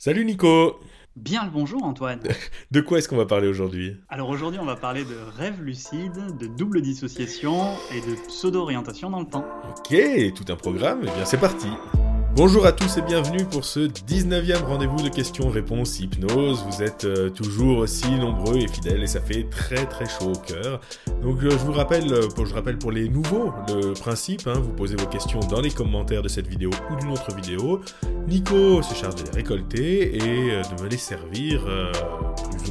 Salut Nico Bien le bonjour Antoine. De quoi est-ce qu'on va parler aujourd'hui? Alors aujourd'hui on va parler de rêve lucide, de double dissociation et de pseudo-orientation dans le temps. Ok, tout un programme, et eh bien c'est parti Bonjour à tous et bienvenue pour ce 19e rendez-vous de questions-réponses hypnose. Vous êtes euh, toujours aussi nombreux et fidèles et ça fait très très chaud au cœur. Donc euh, je vous rappelle, euh, pour, je rappelle pour les nouveaux le principe, hein, vous posez vos questions dans les commentaires de cette vidéo ou d'une autre vidéo. Nico se charge de les récolter et de me les servir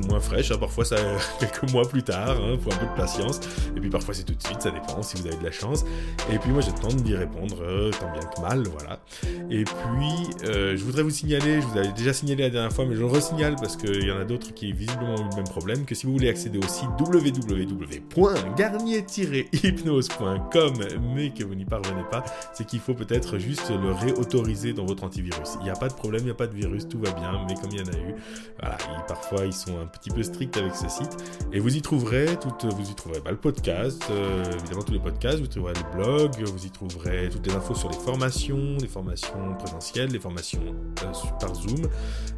moins fraîches. Hein. Parfois ça quelques mois plus tard, hein, faut un peu de patience. Et puis parfois c'est tout de suite, ça dépend si vous avez de la chance. Et puis moi je tente d'y répondre tant bien que mal, voilà. Et puis, euh, je voudrais vous signaler, je vous avais déjà signalé la dernière fois, mais je le resignale parce qu'il y en a d'autres qui visiblement ont eu le même problème, que si vous voulez accéder au site www.garnier-hypnose.com, mais que vous n'y parvenez pas, c'est qu'il faut peut-être juste le réautoriser dans votre antivirus. Il n'y a pas de problème, il n'y a pas de virus, tout va bien, mais comme il y en a eu, voilà, parfois ils sont un petit peu stricts avec ce site. Et vous y trouverez, tout, vous y trouverez bah, le podcast, euh, évidemment tous les podcasts, vous trouverez le blog, vous y trouverez toutes les infos sur les formations, les formations présentielles, les formations euh, par Zoom,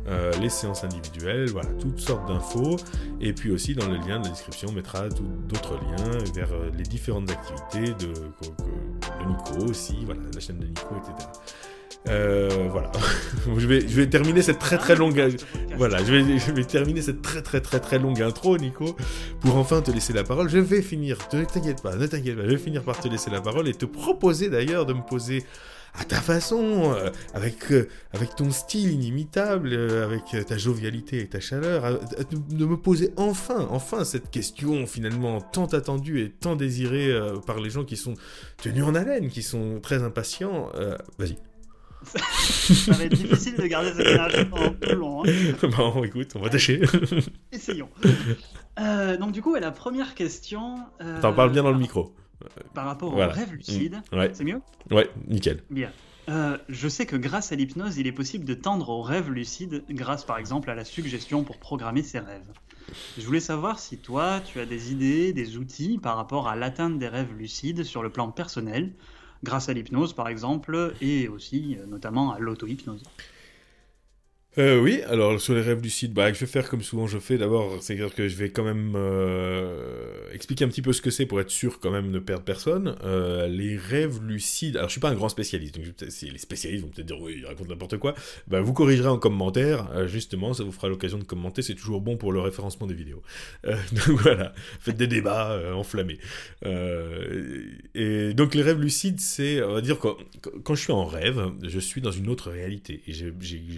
euh, les séances individuelles, voilà, toutes sortes d'infos. Et puis aussi dans le lien de la description, on mettra d'autres liens vers les différentes activités de, de, Nico aussi, voilà, la chaîne de Nico, etc. voilà. je, vais, je vais terminer cette très très longue. Voilà, je vais, je vais terminer cette très très très très longue intro, Nico, pour enfin te laisser la parole. Je vais finir, ne t'inquiète pas, ne t'inquiète pas, je vais finir par te laisser la parole et te proposer d'ailleurs de me poser à ta façon, euh, avec, euh, avec ton style inimitable, euh, avec ta jovialité et ta chaleur, de me poser enfin, enfin cette question finalement tant attendue et tant désirée par les gens qui sont tenus en haleine, qui sont très impatients. Vas-y. Ça va être difficile de garder cette énergie pendant tout long. Hein. Bon, écoute, on va tâcher. Essayons. donc du coup, la première question... T'en parles bien dans le micro par rapport au rêve lucide. Mm. C'est mieux? Ouais, nickel. Bien. Euh, je sais que grâce à l'hypnose, il est possible de tendre au rêve lucide grâce par exemple à la suggestion pour programmer ses rêves. Je voulais savoir si toi, tu as des idées, des outils par rapport à l'atteinte des rêves lucides sur le plan personnel, grâce à l'hypnose par exemple, et aussi euh, notamment à l'auto-hypnose. Euh, oui, alors sur les rêves lucides, bah, je vais faire comme souvent je fais. D'abord, c'est-à-dire que je vais quand même euh, expliquer un petit peu ce que c'est pour être sûr quand même de perdre personne. Euh, les rêves lucides, alors je suis pas un grand spécialiste, donc les spécialistes vont peut-être dire oui, il raconte n'importe quoi, bah, vous corrigerez en commentaire, justement, ça vous fera l'occasion de commenter, c'est toujours bon pour le référencement des vidéos. donc voilà, faites des débats enflammés. et donc les rêves lucides, c'est, on va dire, quand, quand, je suis en rêve, je suis dans une autre réalité, et j'ai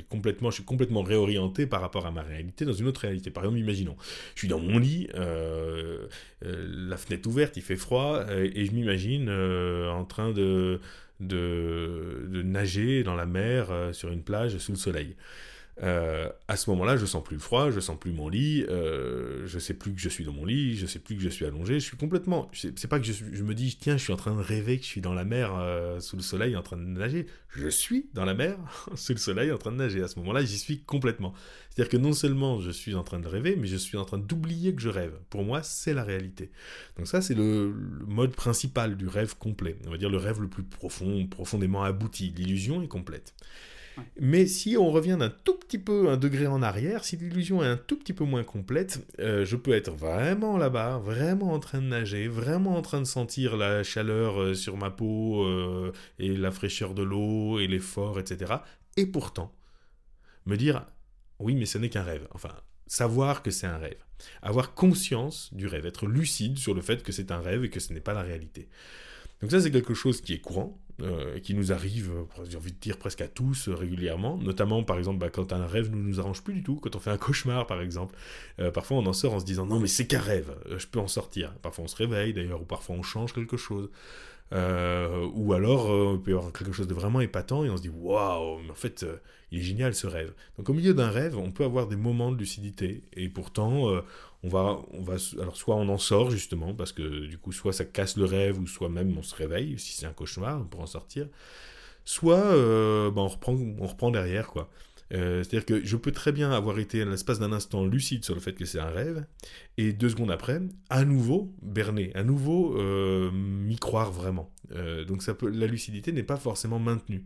complètement, je complètement réorienté par rapport à ma réalité dans une autre réalité. Par exemple, imaginons, je suis dans mon lit, euh, euh, la fenêtre ouverte, il fait froid, euh, et je m'imagine en train de, de, de, nager dans la mer sur une plage sous le soleil. Euh, à ce moment-là, je sens plus le froid, je sens plus mon lit, euh, je sais plus que je suis dans mon lit, je sais plus que je suis allongé, je suis complètement. C'est pas que je, me dis, tiens, je suis en train de rêver que je suis dans la mer euh, sous le soleil en train de nager. Je suis dans la mer sous le soleil en train de nager. À ce moment-là, j'y suis complètement. C'est-à-dire que non seulement je suis en train de rêver, mais je suis en train d'oublier que je rêve. Pour moi, c'est la réalité. Donc, ça, c'est le, le mode principal du rêve complet. On va dire le rêve le plus profond, profondément abouti. L'illusion est complète. Mais si on revient d'un tout petit peu, un degré en arrière, si l'illusion est un tout petit peu moins complète, euh, je peux être vraiment là-bas, vraiment en train de nager, vraiment en train de sentir la chaleur euh, sur ma peau euh, et la fraîcheur de l'eau et l'effort, etc. Et pourtant, me dire, oui, mais ce n'est qu'un rêve. Enfin, savoir que c'est un rêve. Avoir conscience du rêve, être lucide sur le fait que c'est un rêve et que ce n'est pas la réalité. Donc ça, c'est quelque chose qui est courant, euh, qui nous arrive, euh, j'ai envie de dire presque à tous euh, régulièrement, notamment par exemple bah, quand un rêve ne nous arrange plus du tout, quand on fait un cauchemar par exemple, parfois on en sort en se disant non mais c'est qu'un rêve, je peux en sortir. Parfois on se réveille d'ailleurs, ou parfois on change quelque chose. ou alors on peut avoir quelque chose de vraiment épatant et on se dit waouh, mais en fait il est génial ce rêve. Donc au milieu d'un rêve, on peut avoir des moments de lucidité et pourtant on va, on va, alors soit on en sort justement, parce que du coup, soit ça casse le rêve, ou soit même on se réveille, si c'est un cauchemar, pour en sortir. Soit euh, ben, on, reprend, on reprend derrière, quoi. Euh, c'est-à-dire que je peux très bien avoir été à l'espace d'un instant lucide sur le fait que c'est un rêve, et deux secondes après, à nouveau berné, à nouveau euh, m'y croire vraiment. donc ça peut, la lucidité n'est pas forcément maintenue.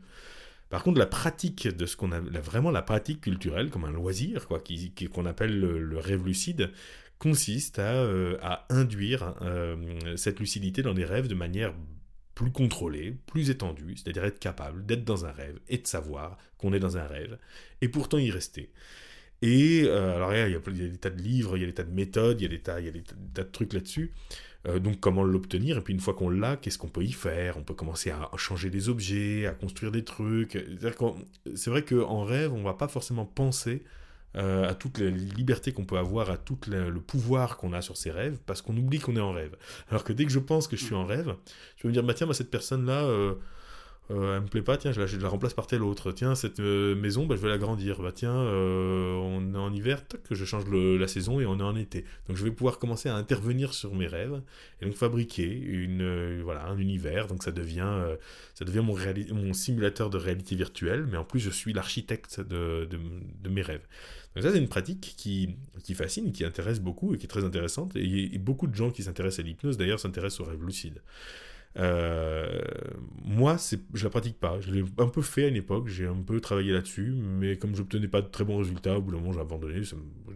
Par contre, la pratique de ce qu'on a, vraiment la pratique culturelle, comme un loisir, quoi, qu'on appelle le, rêve lucide, consiste à, euh, induire euh, cette lucidité dans des rêves de manière plus contrôlée, plus étendue, c'est-à-dire être capable d'être dans un rêve et de savoir qu'on est dans un rêve, et pourtant y rester. Et euh, alors, il y, a, des tas de livres, il y a des tas de méthodes, il y a des tas, il y a de trucs là-dessus. Donc comment l'obtenir, et puis une fois qu'on l'a, qu'est-ce qu'on peut y faire? On peut commencer à changer des objets, à construire des trucs. C'est vrai qu'en rêve, on ne va pas forcément penser euh, à toute la liberté qu'on peut avoir, à tout le pouvoir qu'on a sur ses rêves, parce qu'on oublie qu'on est en rêve. Alors que dès que je pense que je suis en rêve, je vais me dire, bah tiens, bah, cette personne-là, euh, euh, elle me plaît pas, tiens, je la, la remplace par telle autre. Tiens, cette euh, maison, bah, je vais l'agrandir. Bah, tiens, euh, on est en hiver, que je change la saison et on est en été. Donc je vais pouvoir commencer à intervenir sur mes rêves et donc fabriquer un univers. Donc ça devient, mon, simulateur de réalité virtuelle, mais en plus je suis l'architecte de, mes rêves. Donc ça c'est une pratique qui, fascine, qui intéresse beaucoup et qui est très intéressante. Et beaucoup de gens qui s'intéressent à l'hypnose d'ailleurs s'intéressent aux rêves lucides. Euh, moi, je la pratique pas. Je l'ai un peu fait à une époque, j'ai un peu travaillé là-dessus, mais comme je n'obtenais pas de très bons résultats, au bout d'un moment, j'ai abandonné.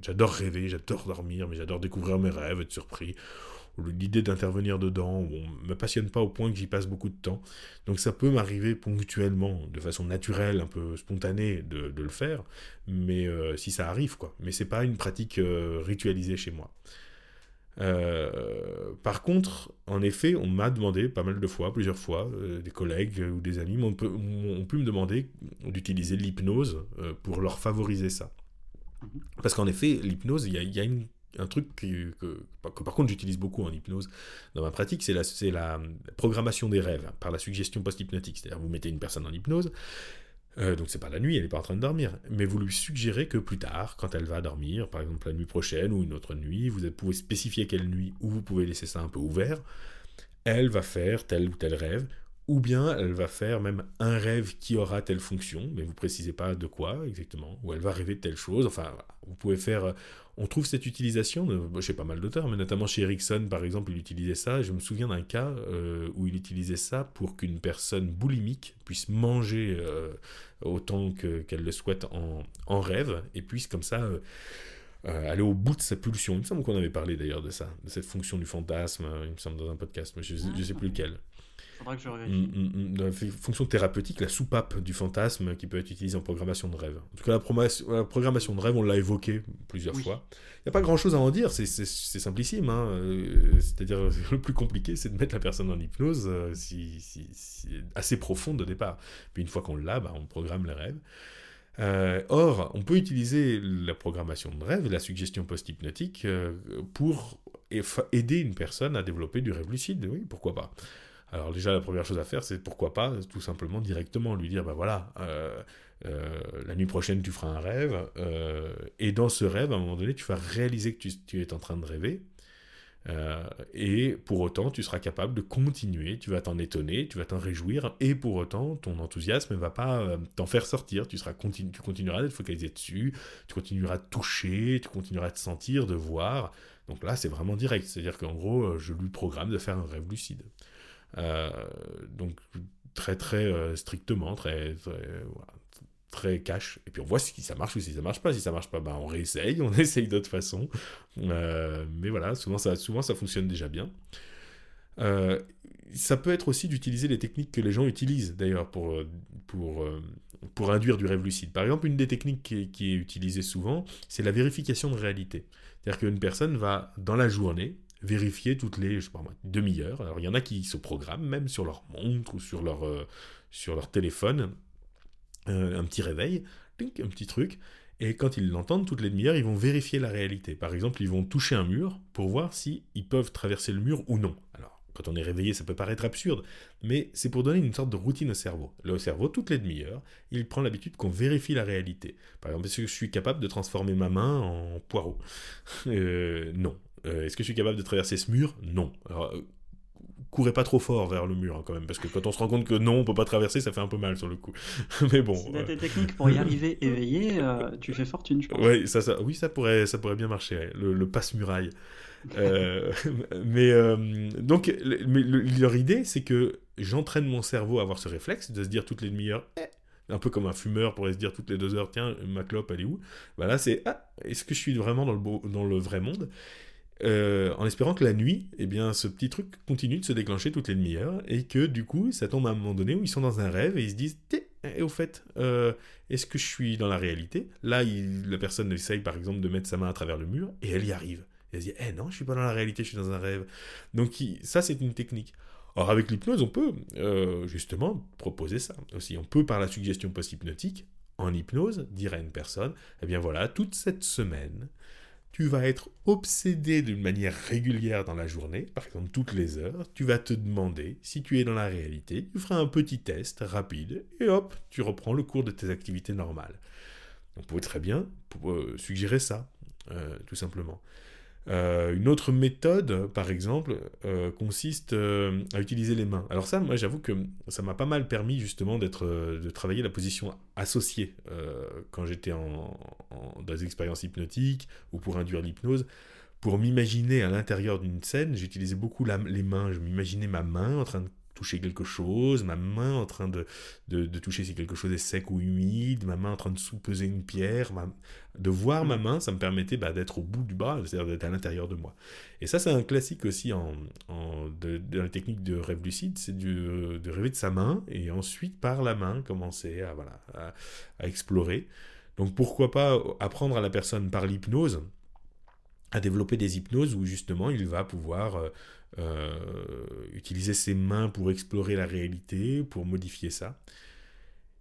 J'adore rêver, j'adore dormir, mais j'adore découvrir mes rêves, être surpris. L'idée d'intervenir dedans, on me passionne pas au point que j'y passe beaucoup de temps. Donc ça peut m'arriver ponctuellement, de façon naturelle, un peu spontanée, de, le faire, mais euh, si ça arrive, quoi. Mais c'est pas une pratique euh, ritualisée chez moi. Euh, par contre, en effet, on m'a demandé pas mal de fois, plusieurs fois, euh, des collègues ou des amis ont, pu me demander d'utiliser l'hypnose euh, pour leur favoriser ça. Mhm. Parce qu'en effet, l'hypnose, il y a, un truc que, par contre j'utilise beaucoup en hypnose dans ma pratique, c'est la, la, programmation des rêves par la suggestion post-hypnotique. C'est-à-dire vous mettez une personne en hypnose, euh, donc c'est pas la nuit, elle n'est pas en train de dormir. Mais vous lui suggérez que plus tard, quand elle va dormir, par exemple la nuit prochaine ou une autre nuit, vous pouvez spécifier quelle nuit ou vous pouvez laisser ça un peu ouvert. Elle va faire tel ou tel rêve, ou bien elle va faire même un rêve qui aura telle fonction, mais vous précisez pas de quoi exactement, ou elle va rêver de telle chose. Enfin, vous pouvez faire on trouve cette utilisation chez pas mal d'auteurs, mais notamment chez Erickson, par exemple, il utilisait ça. Je me souviens d'un cas euh, où il utilisait ça pour qu'une personne boulimique puisse manger euh, autant qu'elle le souhaite en, rêve, et puisse comme ça euh, aller au bout de sa pulsion. Il me semble qu'on avait parlé d'ailleurs de ça, de cette fonction du fantasme, il me semble dans un podcast, mais je ne sais plus lequel. Faudra que je. Mm, mm, mm. fonction thérapeutique, la soupape du fantasme qui peut être utilisée en programmation de rêve. En tout cas, la, programmation de rêve, on l'a évoqué plusieurs fois. Il n'y a pas grand chose à en dire, c'est simplissime. Hein. Euh, c'est-à-dire, le plus compliqué, c'est de mettre la personne en hypnose euh, si, assez profonde au départ. Puis une fois qu'on l'a, bah, on programme les rêves. Euh, or, on peut utiliser la programmation de rêve, la suggestion post-hypnotique, pour aider une personne à développer du rêve lucide. Oui, pourquoi pas alors déjà, la première chose à faire, c'est pourquoi pas tout simplement directement lui dire, ben voilà, euh, euh, la nuit prochaine, tu feras un rêve, euh, et dans ce rêve, à un moment donné, tu vas réaliser que tu, es en train de rêver, et pour autant, tu seras capable de continuer, tu vas t'en étonner, tu vas t'en réjouir, et pour autant, ton enthousiasme ne va pas t'en faire sortir, tu, seras tu continueras d'être focalisé dessus, tu continueras de toucher, tu continueras de sentir, de voir, donc là, c'est vraiment direct, c'est-à-dire qu'en gros, je lui programme de faire un rêve lucide. Euh, donc très très euh, strictement, très, très, cash. Et puis on voit si ça marche ou si ça marche pas. Si ça marche pas, ben on réessaye, on essaye d'autres façons. Euh, mais voilà, souvent ça, souvent ça fonctionne déjà bien. ça peut être aussi d'utiliser les techniques que les gens utilisent d'ailleurs pour, pour, pour induire du rêve lucide. Par exemple, une des techniques qui qui est utilisée souvent, c'est la vérification de réalité. C'est-à-dire qu'une personne va, dans la journée, vérifier toutes les, demi-heures. Alors il y en a qui se programment même sur leur montre ou sur leur, euh, sur leur téléphone, euh, un petit réveil, un petit truc. Et quand ils l'entendent toutes les demi-heures, ils vont vérifier la réalité. Par exemple, ils vont toucher un mur pour voir si ils peuvent traverser le mur ou non. Alors, quand on est réveillé, ça peut paraître absurde, mais c'est pour donner une sorte de routine au cerveau. Le cerveau, toutes les demi-heures, il prend l'habitude qu'on vérifie la réalité. Par exemple, est-ce que je suis capable de transformer ma main en poireau? Euh, Non. Euh, est-ce que je suis capable de traverser ce mur? Non. Alors, euh, courez pas trop fort vers le mur hein, quand même, parce que quand on se rend compte que non, on peut pas traverser, ça fait un peu mal sur le coup. Mais bon. Si t'as des techniques pour y arriver éveillé, euh, tu fais fortune, je pense. Ouais, ça, ça, oui, ça pourrait, ça pourrait bien marcher, le, passe-muraille. mais donc, leur idée, c'est que j'entraîne mon cerveau à avoir ce réflexe de se dire toutes les demi-heures, eh, Un peu comme un fumeur pourrait se dire toutes les deux heures, tiens, ma clope, elle est où? Bah Là, c'est, ah, est-ce que je suis vraiment dans le, dans le vrai monde? Euh, en espérant que la nuit, eh bien, ce petit truc continue de se déclencher toutes les demi-heures et que du coup, ça tombe à un moment donné où ils sont dans un rêve et ils se disent et au fait, euh, est-ce que je suis dans la réalité? Là, la personne essaye par exemple de mettre sa main à travers le mur et elle y arrive. Et elle se dit eh non, je suis pas dans la réalité, je suis dans un rêve. Donc ça, c'est une technique. Or, avec l'hypnose, on peut euh, justement proposer ça aussi. On peut, par la suggestion post-hypnotique, en hypnose, dire à une personne, eh bien voilà, toute cette semaine, tu vas être obsédé d'une manière régulière dans la journée, par exemple toutes les heures, tu vas te demander si tu es dans la réalité, tu feras un petit test rapide, et hop, tu reprends le cours de tes activités normales. On pourrait très bien euh, suggérer ça, euh, tout simplement. Euh, une autre méthode, par exemple, euh, consiste euh, à utiliser les mains. Alors ça, moi, j'avoue que ça m'a pas mal permis justement d'être, de travailler la position associée quand j'étais en, dans des expériences hypnotiques ou pour induire l'hypnose. Pour m'imaginer à l'intérieur d'une scène, j'utilisais beaucoup les mains. Je m'imaginais ma main en train de toucher quelque chose, ma main en train de, de, toucher si quelque chose est sec ou humide, ma main en train de sous-peser une pierre, de voir ma main, ça me permettait bah, d'être au bout du bras, c'est-à-dire d'être à l'intérieur de moi. Et ça, c'est un classique aussi en, de, la technique de rêve lucide, c'est de rêver de sa main et ensuite par la main commencer à, voilà, à explorer. Donc pourquoi pas apprendre à la personne par l'hypnose à développer des hypnoses où justement il va pouvoir euh, euh, utiliser ses mains pour explorer la réalité, pour modifier ça.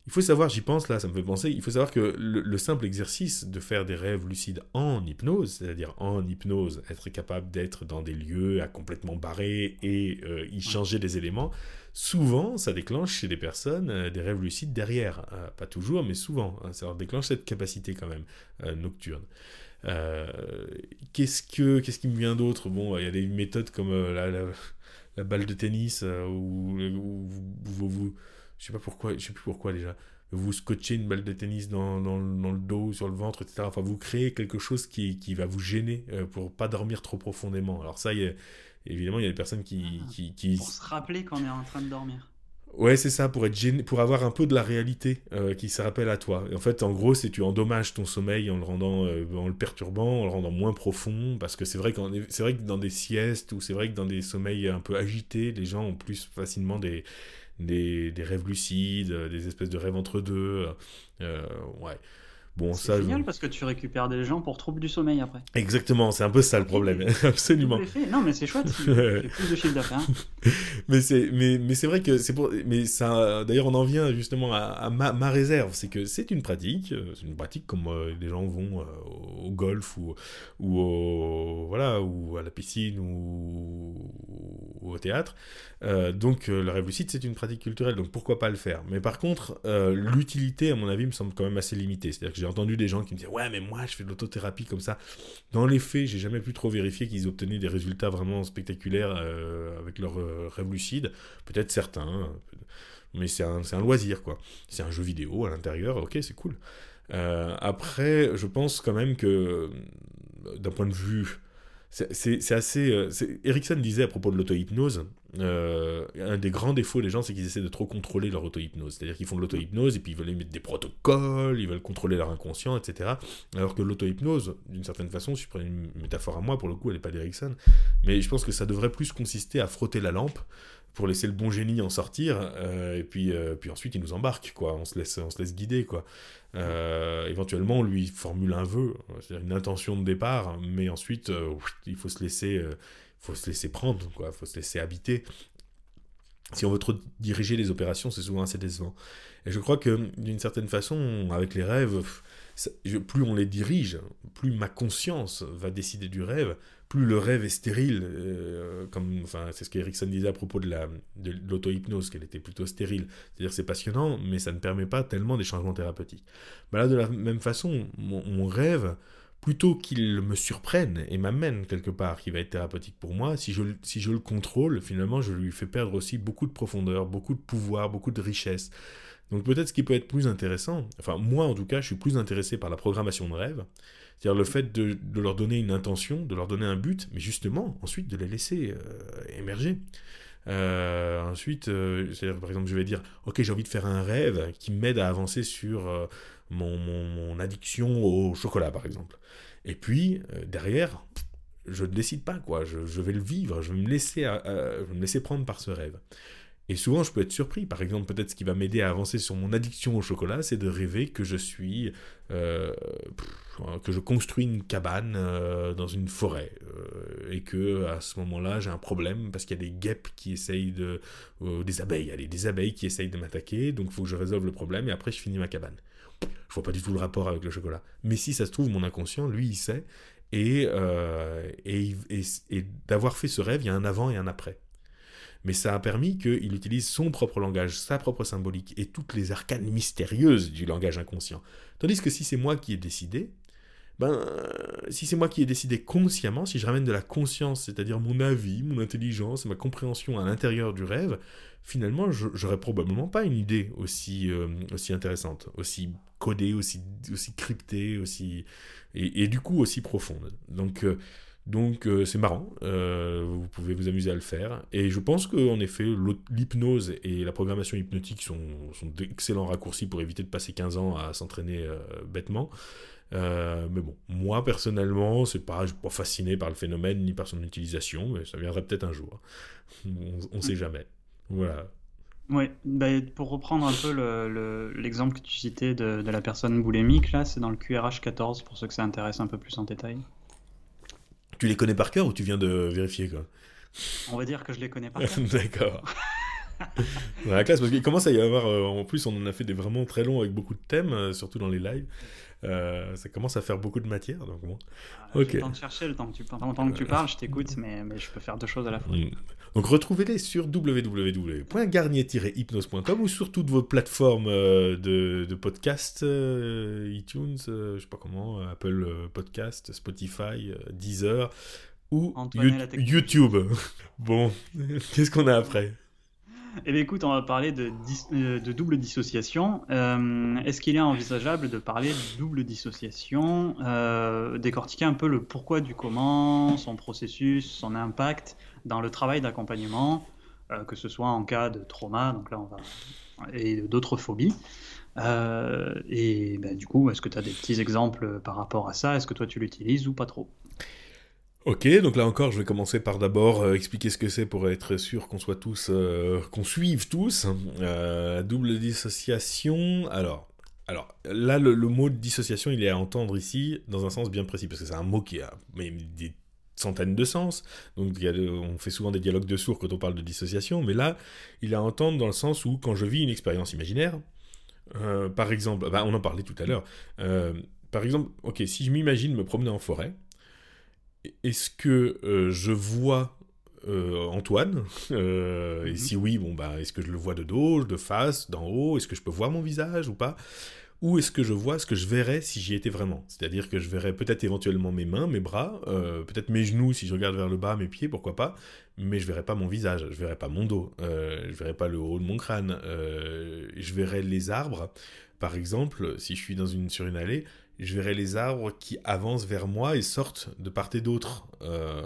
Il faut savoir, j'y pense là, ça me fait penser, il faut savoir que le, simple exercice de faire des rêves lucides en hypnose, c'est-à-dire en hypnose, être capable d'être dans des lieux à complètement barrer et euh, y changer des éléments, souvent ça déclenche chez des personnes des rêves lucides derrière. pas toujours, mais souvent. Hein, ça leur déclenche cette capacité quand même nocturne. Euh, qu'est-ce que qu'est-ce qui me vient d'autre? Bon, il y a des méthodes comme euh, la, balle de tennis euh, ou vous, vous, je sais pas pourquoi, je sais plus pourquoi déjà. Vous scotchez une balle de tennis dans, dans, dans, le dos, sur le ventre, etc. Enfin, vous créez quelque chose qui, qui va vous gêner pour pas dormir trop profondément. Alors ça, évidemment, il y a des personnes qui, ah, qui, qui... Pour se rappeler qu'on est en train de dormir. Ouais, c'est ça, pour, être pour avoir un peu de la réalité euh, qui se rappelle à toi. en fait, en gros, c'est tu endommages ton sommeil en le rendant, euh, en le perturbant, en le rendant moins profond, parce que c'est vrai, vrai que dans des siestes ou c'est vrai que dans des sommeils un peu agités, les gens ont plus facilement des, rêves lucides, des espèces de rêves entre deux. Euh, ouais c'est génial parce que tu récupères des gens pour troubles du sommeil après. Exactement, c'est un peu ça le problème, absolument. Non, mais c'est chouette, tu plus de chiffre d'affaires. mais c'est mais, mais c'est vrai que c'est pour mais ça d'ailleurs on en vient justement à, ma, ma, réserve, c'est que c'est une pratique, euh, c'est une pratique comme euh, les gens vont euh, au golf ou ou au, voilà ou à la piscine ou, au théâtre. donc le rêve lucide c'est une pratique culturelle, donc pourquoi pas le faire? Mais par contre l'utilité à mon avis me semble quand même assez limitée, c'est-à-dire que j'ai entendu des gens qui me disaient ouais mais moi je fais de l'autothérapie comme ça. Dans les faits, j'ai jamais pu trop vérifier qu'ils obtenaient des résultats vraiment spectaculaires euh, avec leur euh, rêve lucide. Peut-être certains, hein, mais c'est un, un, loisir quoi. C'est un jeu vidéo à l'intérieur, ok c'est cool. Euh, après, je pense quand même que d'un point de vue c'est assez. Euh, Erickson disait à propos de l'auto-hypnose, euh, un des grands défauts des gens, c'est qu'ils essaient de trop contrôler leur auto-hypnose. C'est-à-dire qu'ils font de l'auto-hypnose et puis ils veulent mettre des protocoles, ils veulent contrôler leur inconscient, etc. Alors que l'auto-hypnose, d'une certaine façon, si je prends une métaphore à moi, pour le coup, elle n'est pas d'Erickson, mais je pense que ça devrait plus consister à frotter la lampe pour laisser le bon génie en sortir, euh, et puis, puis ensuite il nous embarque, quoi. On se laisse, on se laisse guider, quoi. Euh, éventuellement, on lui formule un vœu, c'est-à-dire une intention de départ, mais ensuite, euh, il faut se laisser, euh, faut se laisser prendre, quoi, faut se laisser habiter. Si on veut trop diriger les opérations, c'est souvent assez décevant. Et je crois que d'une certaine façon, avec les rêves, plus on les dirige, plus ma conscience va décider du rêve, plus le rêve est stérile, euh, comme, enfin, c'est ce qu'Erickson disait à propos de, la, de l'auto-hypnose, qu'elle était plutôt stérile. C'est-à-dire c'est passionnant, mais ça ne permet pas tellement des changements thérapeutiques. Bah là, de la même façon, mon, rêve, plutôt qu'il me surprenne et m'amène quelque part, qui va être thérapeutique pour moi, si je, si je le contrôle, finalement, je lui fais perdre aussi beaucoup de profondeur, beaucoup de pouvoir, beaucoup de richesse. Donc peut-être ce qui peut être plus intéressant, enfin moi en tout cas, je suis plus intéressé par la programmation de rêve, c'est-à-dire le fait de, leur donner une intention, de leur donner un but, mais justement ensuite de les laisser euh, émerger. ensuite, c'est-à-dire par exemple, je vais dire, ok, j'ai envie de faire un rêve qui m'aide à avancer sur mon, addiction au chocolat, par exemple. Et puis, derrière, je ne décide pas, quoi. Je, vais le vivre, je vais, me laisser, je vais me laisser prendre par ce rêve. Et souvent, je peux être surpris. Par exemple, peut-être ce qui va m'aider à avancer sur mon addiction au chocolat, c'est de rêver que je suis, euh, que je construis une cabane euh, dans une forêt euh, et que à ce moment-là, j'ai un problème parce qu'il y a des guêpes qui essayent de, des abeilles, allez, des abeilles qui essayent de m'attaquer. Donc, il faut que je résolve le problème et après, je finis ma cabane. Je vois pas du tout le rapport avec le chocolat. Mais si ça se trouve, mon inconscient, lui, il sait. Et, et, et d'avoir fait ce rêve, il y a un avant et un après mais ça a permis qu'il utilise son propre langage, sa propre symbolique et toutes les arcanes mystérieuses du langage inconscient. Tandis que si c'est moi qui ai décidé, ben, si c'est moi qui ai décidé consciemment, si je ramène de la conscience, c'est-à-dire mon avis, mon intelligence, ma compréhension à l'intérieur du rêve, finalement, j'aurais probablement pas une idée aussi, euh, aussi intéressante, aussi codée, aussi, aussi cryptée, aussi, et, du coup aussi profonde. Donc, euh, donc euh, c'est marrant, euh, vous pouvez vous amuser à le faire. Et je pense qu'en effet, l'hypnose et la programmation hypnotique sont, d'excellents raccourcis pour éviter de passer 15 ans à s'entraîner euh, bêtement. Mais bon, moi personnellement, c'est pas, je suis pas fasciné par le phénomène ni par son utilisation, mais ça viendrait peut-être un jour. On ne sait jamais. Voilà. Oui, bah, pour reprendre un peu l'exemple que tu citais de, de la personne boulémique, là, c'est dans le QRH 14, pour ceux que ça intéresse un peu plus en détail. Tu les connais par cœur ou tu viens de vérifier quoi? On va dire que je les connais par cœur. D'accord. dans la classe, parce qu'il commence à y avoir, euh, en plus on en a fait des vraiment très longs avec beaucoup de thèmes, euh, surtout dans les lives. Euh, ça commence à faire beaucoup de matière, donc bon. Ah, ok. temps de chercher, le temps que tu, que tu parles, je t'écoute, mais, mais, je peux faire deux choses à la fois. Mm. Donc retrouvez-les sur www.garnier-hypnose.com ou sur toutes vos plateformes de, de podcast, iTunes, je sais pas comment, Apple Podcast, Spotify, Deezer ou YouTube. bon, qu'est-ce qu'on a après? Eh écoute, on va parler de, euh, double dissociation. Euh, est-ce qu'il est envisageable de parler de double dissociation, euh, décortiquer un peu le pourquoi du comment, son processus, son impact dans le travail d'accompagnement, que ce soit en cas de trauma, donc là et d'autres phobies. et ben, du coup, est-ce que tu as des petits exemples par rapport à ça? Est-ce que toi tu l'utilises ou pas trop? Ok, donc là encore, je vais commencer par d'abord euh, expliquer ce que c'est pour être sûr qu'on soit tous, euh, qu'on suive tous. Euh, double dissociation. Alors, alors là, le, mot dissociation, il est à entendre ici dans un sens bien précis parce que c'est un mot qui a des centaines de sens. Donc, on fait souvent des dialogues de sourds quand on parle de dissociation, mais là, il est à entendre dans le sens où quand je vis une expérience imaginaire, par exemple, bah, on en parlait tout à l'heure. par exemple, ok, si je m'imagine me promener en forêt est-ce que euh, je vois euh, Antoine euh, Et mhm. si oui, bon bah, est-ce que je le vois de dos, de face, d'en haut? Est-ce que je peux voir mon visage ou pas? Ou est-ce que je vois ce que je verrais si j'y étais vraiment? C'est-à-dire que je verrais peut-être éventuellement mes mains, mes bras, peut-être mes genoux si je regarde vers le bas, mes pieds, pourquoi pas, mais je verrais pas mon visage, je verrais pas mon dos, je verrais pas le haut de mon crâne, je verrais les arbres. Par exemple, si je suis dans une, sur une allée, je verrai les arbres qui avancent vers moi et sortent de part et d'autre. Euh,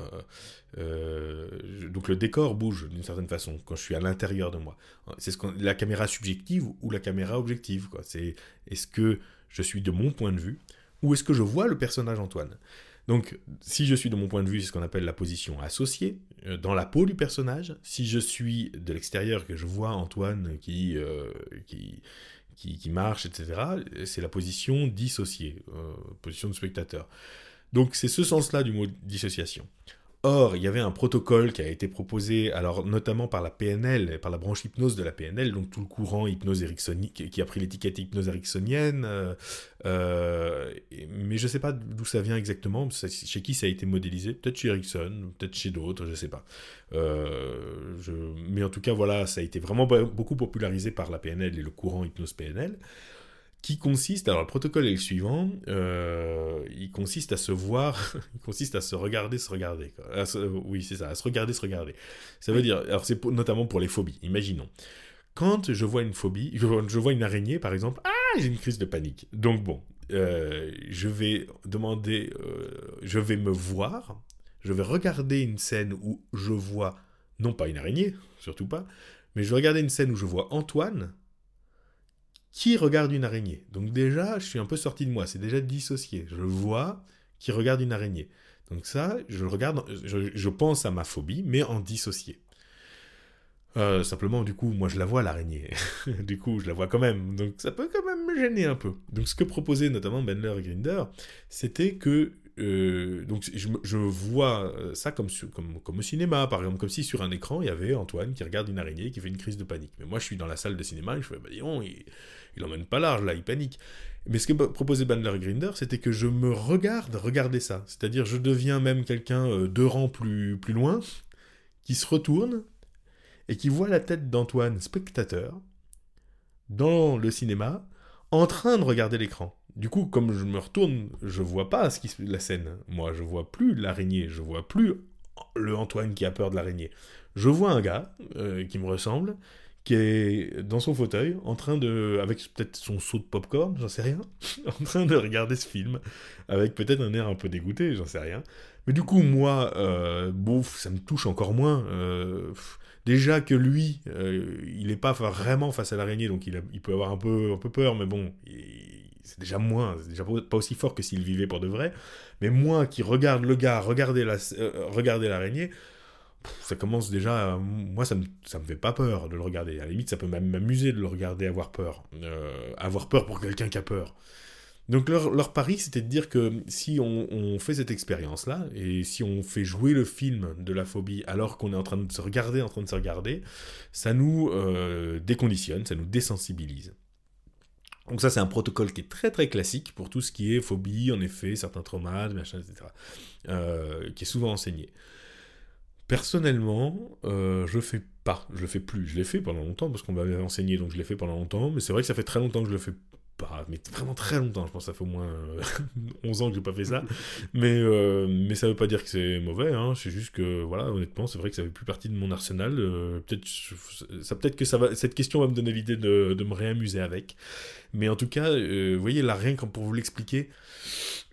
euh, donc le décor bouge d'une certaine façon quand je suis à l'intérieur de moi. C'est ce la caméra subjective ou la caméra objective. C'est est-ce que je suis de mon point de vue ou est-ce que je vois le personnage Antoine? Donc, si je suis de mon point de vue, c'est ce qu'on appelle la position associée, euh, dans la peau du personnage. Si je suis de l'extérieur, que je vois Antoine qui, qui, qui, marche, etc., c'est la position dissociée, euh, position de spectateur. Donc c'est ce sens-là du mot dissociation. Or, il y avait un protocole qui a été proposé, alors notamment par la PNL, par la branche hypnose de la PNL, donc tout le courant hypnose ericksonienne, qui a pris l'étiquette hypnose ericksonienne, euh, euh, mais je ne sais pas d'où ça vient exactement, chez qui ça a été modélisé, peut-être chez Erickson, peut-être chez d'autres, je ne sais pas. Euh, mais en tout cas, voilà, ça a été vraiment beaucoup popularisé par la PNL et le courant hypnose PNL qui consiste, alors le protocole est le suivant, euh, il consiste à se voir, il consiste à se regarder, se regarder. oui, c'est ça, à se regarder, se regarder. Ça veut dire, alors c'est notamment pour les phobies, imaginons. Quand je vois une phobie, je, vois une araignée par exemple, ah, j'ai une crise de panique. Donc bon, euh, je vais demander, euh, je vais me voir, je vais regarder une scène où je vois non pas une araignée, surtout pas, mais je regardais une scène où je vois Antoine qui regarde une araignée. Donc déjà, je suis un peu sorti de moi, c'est déjà dissocié. Je vois qui regarde une araignée. Donc ça, je regarde, je, pense à ma phobie, mais en dissocié. Euh, simplement, du coup, moi je la vois l'araignée. du coup, je la vois quand même. Donc ça peut quand même me gêner un peu. Donc ce que proposaient notamment Bendler et Grinder, c'était que euh, donc je, vois euh, ça comme, au cinéma, par exemple, comme si sur un écran il y avait Antoine qui regarde une araignée qui fait une crise de panique. Mais moi je suis dans la salle de cinéma et je fais, bah il, il emmène pas large là, il panique. Mais ce que proposait Bandler Grinder, c'était que je me regarde regarder ça. C'est-à-dire je deviens même quelqu'un euh, deux rangs plus, plus loin, qui se retourne et qui voit la tête d'Antoine, spectateur, dans le cinéma, en train de regarder l'écran. Du coup, comme je me retourne, je vois pas ce qui la scène. Moi, je vois plus l'araignée, je vois plus le Antoine qui a peur de l'araignée. Je vois un gars euh, qui me ressemble, qui est dans son fauteuil, en train de, avec peut-être son seau de popcorn, j'en sais rien, en train de regarder ce film, avec peut-être un air un peu dégoûté, j'en sais rien. Mais du coup, moi, euh, ça me touche encore moins. Euh, déjà que lui, euh, il n'est pas vraiment face à l'araignée, donc il, il, peut avoir un peu, un peu peur, mais bon, c'est déjà moins, c'est déjà pas aussi fort que s'il vivait pour de vrai. Mais moi qui regarde le gars regarder la, euh, l'araignée, ça commence déjà, moi ça me, ça me fait pas peur de le regarder. À la limite, ça peut même m'amuser de le regarder avoir peur, euh, avoir peur pour quelqu'un qui a peur. Donc leur, leur pari, c'était de dire que si on, fait cette expérience-là, et si on fait jouer le film de la phobie alors qu'on est en train de se regarder, en train de se regarder, ça nous euh, déconditionne, ça nous désensibilise. Donc ça, c'est un protocole qui est très très classique pour tout ce qui est phobie, en effet, certains traumas, machin, etc., euh, qui est souvent enseigné. Personnellement, euh, je fais pas, je le fais plus. Je l'ai fait pendant longtemps parce qu'on m'avait enseigné, donc je l'ai fait pendant longtemps. Mais c'est vrai que ça fait très longtemps que je le fais mais vraiment très longtemps, je pense ça fait au moins 11 euh, ans que j'ai pas fait ça, mais, euh, mais ça veut pas dire que c'est mauvais, hein. c'est juste que, voilà, honnêtement, c'est vrai que ça fait plus partie de mon arsenal, euh, peut-être ça peut-être que ça va, cette question va me donner l'idée de, de, me réamuser avec, mais en tout cas, vous voyez, là, rien que pour vous l'expliquer,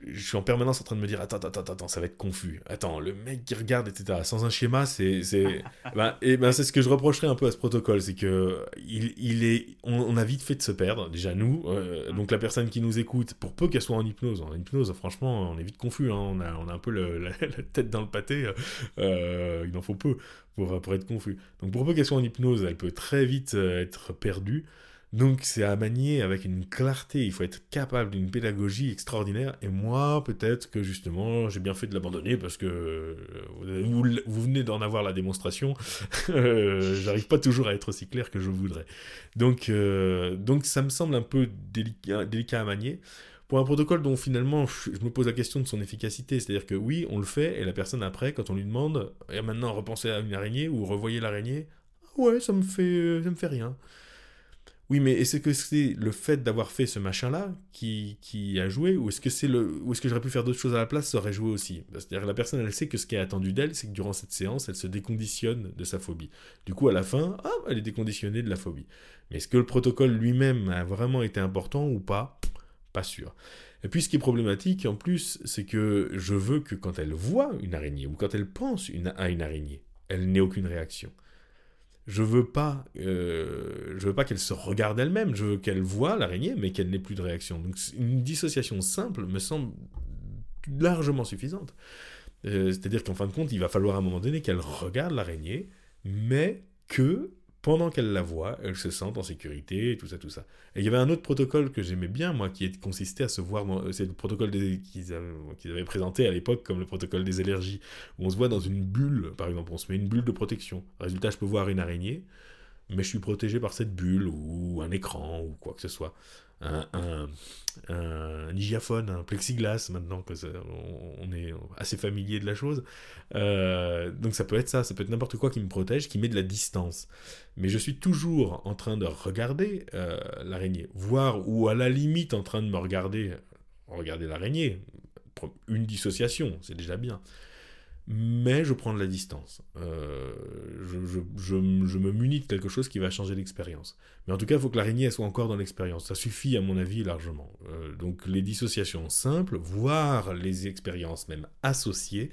je suis en permanence en train de me dire attends attends attends ça va être confus. Attends le mec qui regarde etc sans un schéma c'est c'est ben, et ben c'est ce que je reprocherais un peu à ce protocole c'est que il, il est on, a vite fait de se perdre déjà nous euh, donc la personne qui nous écoute pour peu qu'elle soit en hypnose en hypnose franchement on est vite confus hein, on a on a un peu la, tête dans le pâté euh, il en faut peu pour pour être confus. Donc pour peu qu'elle soit en hypnose elle peut très vite euh, être perdue donc c'est à manier avec une clarté, il faut être capable d'une pédagogie extraordinaire. Et moi, peut-être que justement, j'ai bien fait de l'abandonner parce que euh, vous, venez d'en avoir la démonstration. Euh, j'arrive pas toujours à être aussi clair que je voudrais. Donc, euh, donc ça me semble un peu délicat, à manier pour un protocole dont finalement je me pose la question de son efficacité. C'est-à-dire que oui, on le fait, et la personne après, quand on lui demande, et maintenant repensez à une araignée ou revoyez l'araignée, ouais, ça me fait, ça me fait rien. Oui, mais est-ce que c'est le fait d'avoir fait ce machin-là qui, qui a joué Ou est-ce que c'est est-ce que j'aurais pu faire d'autres choses à la place, ça aurait joué aussi C'est-à-dire la personne, elle sait que ce qui est attendu d'elle, c'est que durant cette séance, elle se déconditionne de sa phobie. Du coup, à la fin, ah, elle est déconditionnée de la phobie. Mais est-ce que le protocole lui-même a vraiment été important ou pas? Pas sûr. Et puis ce qui est problématique en plus, c'est que je veux que quand elle voit une araignée ou quand elle pense à une araignée, elle n'ait aucune réaction je veux pas, euh, je veux pas qu'elle se regarde elle-même, je veux qu'elle voit l'araignée, mais qu'elle n'ait plus de réaction. Donc une dissociation simple me semble largement suffisante. Euh, c'est-à-dire qu'en fin de compte, il va falloir à un moment donné qu'elle regarde l'araignée, mais que pendant qu'elle la voit, elle se sent en sécurité, tout ça, tout ça. Et il y avait un autre protocole que j'aimais bien, moi, qui consistait à se voir, c'est le protocole qu'ils avaient, présenté à l'époque comme le protocole des allergies, où on se voit dans une bulle, par exemple, on se met une bulle de protection. Résultat, je peux voir une araignée, mais je suis protégé par cette bulle, ou un écran, ou quoi que ce soit un, un, un, un plexiglas maintenant que on, est assez familier de la chose. Euh, donc ça peut être ça, ça peut être n'importe quoi qui me protège, qui met de la distance. Mais je suis toujours en train de regarder euh, l'araignée, voir ou à la limite en train de me regarder, regarder l'araignée. Une dissociation, c'est déjà bien mais je prends de la distance. Euh, je, me munis de quelque chose qui va changer l'expérience. Mais en tout cas, il faut que l'araignée soit encore dans l'expérience. Ça suffit, à mon avis, largement. Euh, donc les dissociations simples, voire les expériences même associées,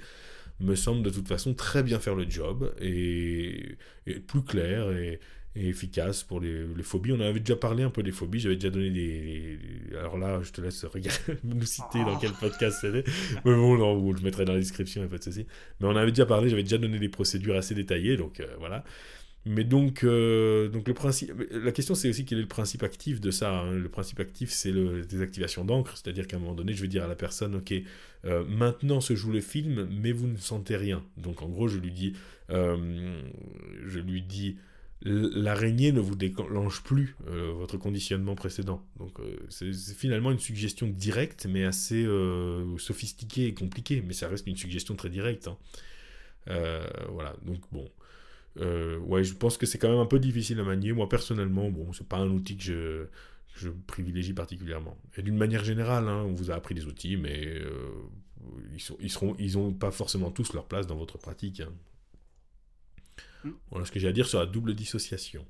me semble de toute façon très bien faire le job et, plus clair et, efficace pour les, phobies. On avait déjà parlé un peu des phobies, j'avais déjà donné des... Alors là, je te laisse regarder, nous citer dans quel podcast c'était. Mais bon, je mettrai dans la description, a pas de souci. Mais on avait déjà parlé, j'avais déjà donné des procédures assez détaillées, donc euh, voilà. Mais donc, euh, donc le principe, la question c'est aussi quel est le principe actif de ça. Hein. Le principe actif c'est le désactivation d'encre, c'est-à-dire qu'à un moment donné, je vais dire à la personne, ok, euh, maintenant se joue le film, mais vous ne sentez rien. Donc en gros, je lui dis, je lui dis, l'araignée ne vous déclenche plus votre conditionnement précédent. Donc c'est finalement une suggestion directe, mais assez sophistiquée et compliquée, mais ça reste une suggestion très directe. Hein. voilà, donc bon. Euh, ouais, je pense que c'est quand même un peu difficile à manier. Moi, personnellement, bon, c'est pas un outil que je, privilégie particulièrement. Et d'une manière générale, hein, on vous a appris des outils, mais euh, ils, sont, ils, seront, ils pas forcément tous leur place dans votre pratique. Hein. Voilà ce que j'ai à dire sur la double dissociation.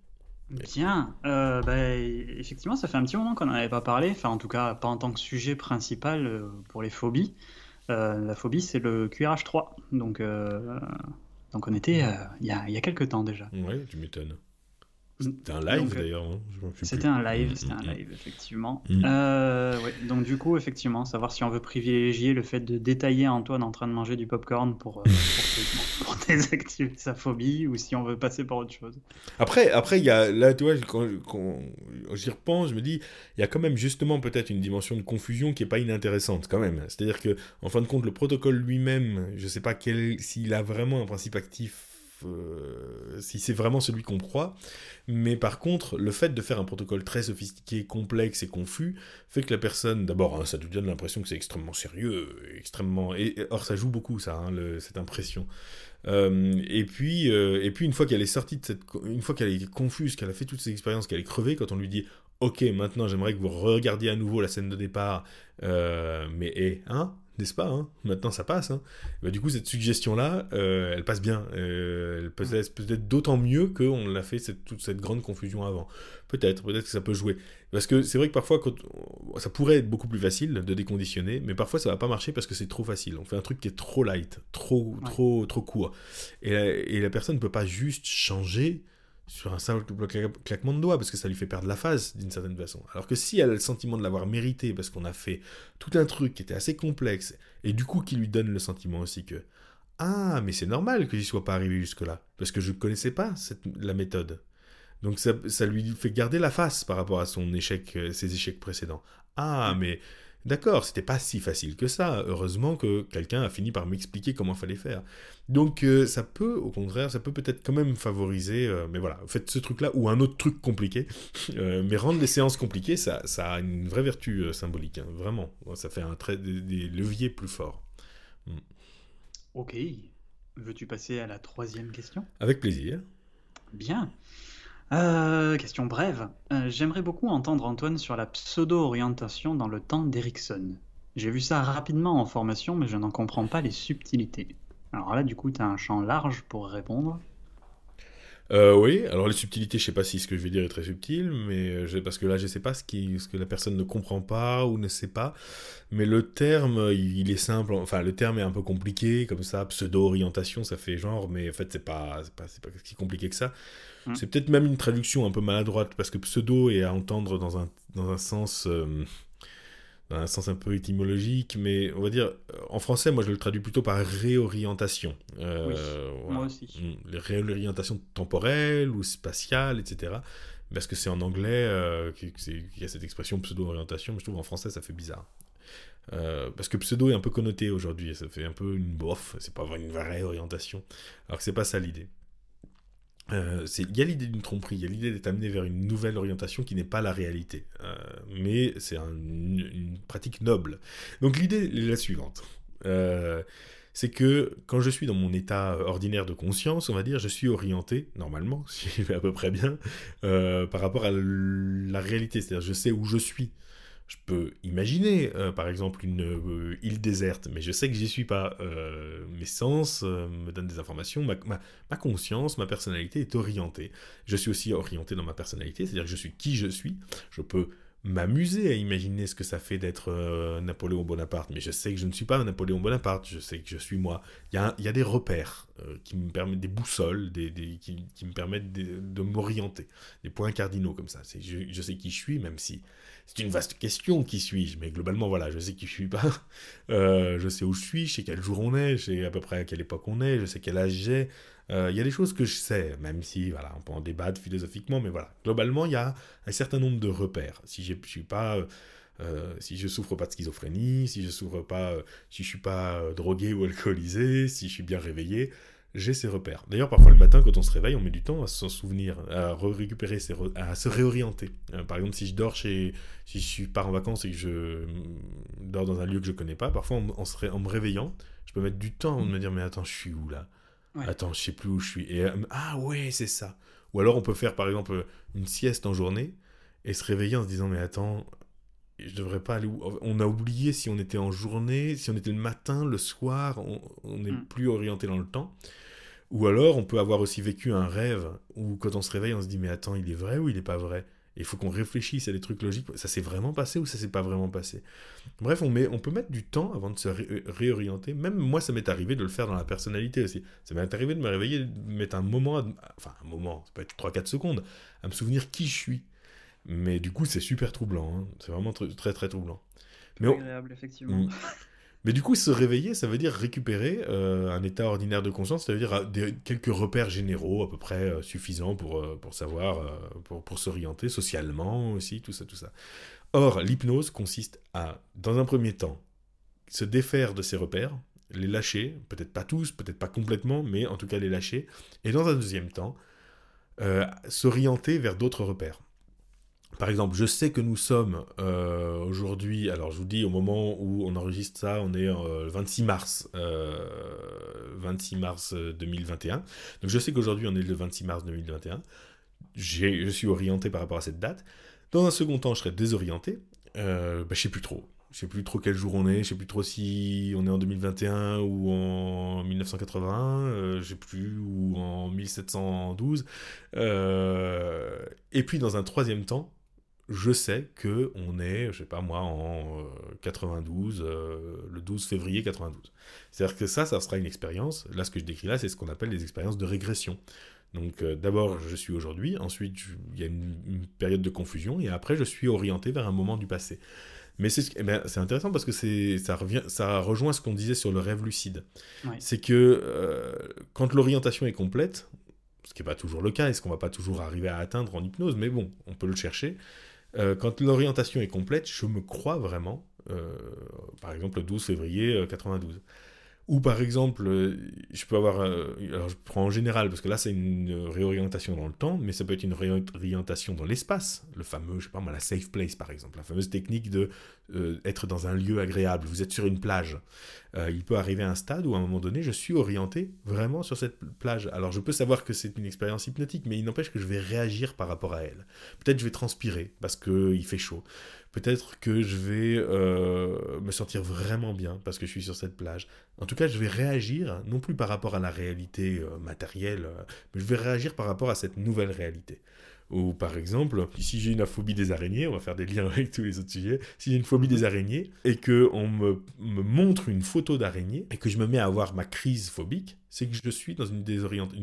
Bien, euh, bah, effectivement, ça fait un petit moment qu'on n'en avait pas parlé, enfin en tout cas pas en tant que sujet principal pour les phobies. la phobie, c'est le QRH3, donc donc on était euh, il y, a, y a quelques temps déjà. Ouais, tu m'étonnes. C'était un live euh, d'ailleurs. Hein, c'était un live, c'était un live, effectivement. Mm. Euh, ouais. Donc du coup, effectivement, savoir si on veut privilégier le fait de détailler Antoine en train de manger du popcorn pour, euh, pour, désactiver sa phobie ou si on veut passer par autre chose. Après, après il y a, là, tu vois, quand, quand j'y repense, je me dis, il y a quand même justement peut-être une dimension de confusion qui est pas inintéressante quand même. C'est-à-dire que, en fin de compte, le protocole lui-même, je sais pas s'il a vraiment un principe actif euh, si c'est vraiment celui qu'on croit. Mais par contre, le fait de faire un protocole très sophistiqué, complexe et confus fait que la personne, d'abord, hein, ça te donne l'impression que c'est extrêmement sérieux, extrêmement. Et, or, ça joue beaucoup, ça, hein, cette impression. Euh, et puis, euh, et puis une fois qu'elle est sortie de cette, une fois qu'elle est confuse, qu'elle a fait toutes ces expériences, qu'elle est crevée, quand on lui dit, ok, maintenant j'aimerais que vous regardiez à nouveau la scène de départ, mais et, hein, n'est-ce pas hein? Maintenant, ça passe. Hein bah, du coup, cette suggestion-là, euh, elle passe bien. Euh, elle peut être peut-être d'autant mieux qu'on l'a fait cette, toute cette grande confusion avant. Peut-être, peut-être que ça peut jouer. Parce que c'est vrai que parfois, quand ça pourrait être beaucoup plus facile de déconditionner, mais parfois ça va pas marcher parce que c'est trop facile. On fait un truc qui est trop light, trop, trop, trop court. Et la, et la personne ne peut pas juste changer sur un simple claquement de doigts, parce que ça lui fait perdre la phase d'une certaine façon. Alors que si elle a le sentiment de l'avoir mérité, parce qu'on a fait tout un truc qui était assez complexe, et du coup qui lui donne le sentiment aussi que Ah, mais c'est normal que j'y sois pas arrivé jusque-là, parce que je ne connaissais pas cette, la méthode. Donc ça, ça, lui fait garder la face par rapport à son échec, euh, ses échecs précédents. Ah, mais D'accord, c'était pas si facile que ça. Heureusement que quelqu'un a fini par m'expliquer comment il fallait faire. Donc euh, ça peut, au contraire, ça peut peut-être quand même favoriser, euh, mais voilà, faites ce truc-là ou un autre truc compliqué. Euh, mais rendre les séances compliquées, ça, ça a une vraie vertu symbolique, hein, vraiment. Ça fait un trait, des, leviers plus forts. Hmm. Ok. Veux-tu passer à la troisième question? Avec plaisir. Bien. Euh, question brève. Euh, j'aimerais beaucoup entendre Antoine sur la pseudo-orientation dans le temps d'Erickson. J'ai vu ça rapidement en formation, mais je n'en comprends pas les subtilités. Alors là, du coup, tu as un champ large pour répondre. Euh, oui, alors les subtilités, je sais pas si ce que je vais dire est très subtil, mais parce que là, je sais pas ce, qui, ce que la personne ne comprend pas ou ne sait pas. Mais le terme, il, est simple, enfin, le terme est un peu compliqué, comme ça, pseudo-orientation, ça fait genre, mais en fait, c'est pas, pas, pas si compliqué que ça. Mm. C'est peut-être même une traduction un peu maladroite, parce que pseudo est à entendre dans un, dans un sens. Euh, un sens un peu étymologique, mais on va dire, euh, en français, moi je le traduis plutôt par réorientation. Euh, Moi aussi. Mm. Les réorientations temporelles ou spatiales, etc. Parce que c'est en anglais qu'il y a cette expression pseudo-orientation, mais je trouve en français ça fait bizarre. parce que pseudo est un peu connoté aujourd'hui, ça fait un peu une bof, c'est pas une vraie orientation, alors que c'est pas ça l'idée. Euh, il y a l'idée d'une tromperie, il y a l'idée d'être amené vers une nouvelle orientation qui n'est pas la réalité. Euh, mais c'est une pratique noble. Donc l'idée est la suivante. Euh, c'est que quand je suis dans mon état ordinaire de conscience, on va dire, je suis orienté, normalement, si je vais à peu près bien, par rapport à la réalité. C'est-à-dire, je sais où je suis. Je peux imaginer, euh, par exemple, une euh, île déserte, mais je sais que j'y suis pas. Euh, mes sens me donnent des informations, ma, ma, conscience, ma personnalité est orientée. Je suis aussi orienté dans ma personnalité, c'est-à-dire que je suis qui je suis. Je peux m'amuser à imaginer ce que ça fait d'être euh, Napoléon Bonaparte, mais je sais que je ne suis pas Napoléon Bonaparte, je sais que je suis moi. Il y a, des repères euh, qui me permettent, des boussoles, qui, me permettent de, de m'orienter, des points cardinaux comme ça. Je, je, sais qui je suis, même si c'est une vaste question, qui suis-je Mais globalement, voilà, je sais qui je suis pas. Euh, je sais où je suis, je sais quel jour on est, je sais à peu près à quelle époque on est, je sais quel âge j'ai. Il euh, y a des choses que je sais, même si, voilà, on peut en débattre philosophiquement, mais voilà. Globalement, il y a un certain nombre de repères. Si je suis pas... Euh, si je souffre pas de schizophrénie, si je souffre pas, euh, si je suis pas euh, drogué ou alcoolisé, si je suis bien réveillé, j'ai ces repères. D'ailleurs, parfois le matin, quand on se réveille, on met du temps à s'en souvenir, à récupérer, à se réorienter. Euh, par exemple, si je dors chez, si je pars en vacances et que je dors dans un lieu que je connais pas, parfois en, en, en me réveillant, je peux mettre du temps à me dire mais attends, je suis où là? Ouais. Attends, je sais plus où je suis. Et, euh, ah ouais, c'est ça. Ou alors on peut faire par exemple une sieste en journée et se réveiller en se disant mais attends, je devrais pas aller où? On a oublié si on était en journée, si on était le matin, le soir, on n'est mm. plus orienté dans le temps. Ou alors on peut avoir aussi vécu un rêve où quand on se réveille on se dit mais attends il est vrai ou il n'est pas vrai? Il faut qu'on réfléchisse à des trucs logiques. Ça s'est vraiment passé ou ça s'est pas vraiment passé? Bref, on, met, on peut mettre du temps avant de se ré réorienter. Même moi, ça m'est arrivé de le faire dans la personnalité aussi. Ça m'est arrivé de me réveiller, de mettre un moment, à, enfin un moment, ça peut être 3-4 secondes, à me souvenir qui je suis. Mais du coup, c'est super troublant. Hein. C'est vraiment très, très, très troublant. Mais agréable, effectivement. Mais du coup, se réveiller, ça veut dire récupérer euh, un état ordinaire de conscience, ça veut dire euh, quelques repères généraux à peu près euh, suffisants pour, pour savoir, pour, pour s'orienter socialement aussi, tout ça, tout ça. Or, l'hypnose consiste à, dans un premier temps, se défaire de ces repères, les lâcher, peut-être pas tous, peut-être pas complètement, mais en tout cas les lâcher, et dans un deuxième temps, s'orienter vers d'autres repères. Par exemple, je sais que nous sommes euh, aujourd'hui, alors je vous dis au moment où on enregistre ça, on est euh, le 26 mars, euh, 26 mars 2021. Donc je sais qu'aujourd'hui on est le 26 mars 2021. Je suis orienté par rapport à cette date. Dans un second temps, je serai désorienté. Euh, bah, je sais plus trop. Je sais plus trop quel jour on est. Je sais plus trop si on est en 2021 ou en 1981. Euh, je sais plus ou en 1712. Euh, et puis dans un troisième temps, je sais que on est, je sais pas moi, en 92, euh, euh, le 12 février 92. C'est-à-dire que ça, ça sera une expérience. Là, ce que je décris là, c'est ce qu'on appelle les expériences de régression. Donc, euh, d'abord, je suis aujourd'hui. Ensuite, il y a une, une, période de confusion, et après, je suis orienté vers un moment du passé. Mais c'est eh ben, intéressant parce que ça, revient, ça rejoint ce qu'on disait sur le rêve lucide. Ouais. C'est que euh, quand l'orientation est complète, ce qui n'est pas toujours le cas, et ce qu'on va pas toujours arriver à atteindre en hypnose, mais bon, on peut le chercher. Euh, quand l'orientation est complète, je me crois vraiment, euh, par exemple le 12 février 92. Ou par exemple, euh, je peux avoir, alors je prends en général, parce que là c'est une réorientation dans le temps, mais ça peut être une réorientation dans l'espace, le fameux, je sais pas moi, la safe place par exemple, la fameuse technique de euh, être dans un lieu agréable, vous êtes sur une plage. Euh, il peut arriver un stade où à un moment donné, je suis orienté vraiment sur cette plage. Alors je peux savoir que c'est une expérience hypnotique, mais il n'empêche que je vais réagir par rapport à elle. Peut-être je vais transpirer parce qu'il fait chaud. Peut-être que je vais euh, me sentir vraiment bien parce que je suis sur cette plage. En tout cas, je vais réagir, non plus par rapport à la réalité euh, matérielle, euh, mais je vais réagir par rapport à cette nouvelle réalité. Ou par exemple, si j'ai une phobie des araignées, on va faire des liens avec tous les autres sujets, si j'ai une phobie des araignées et qu'on me, me montre une photo d'araignée et que je me mets à avoir ma crise phobique, c'est que je suis dans une,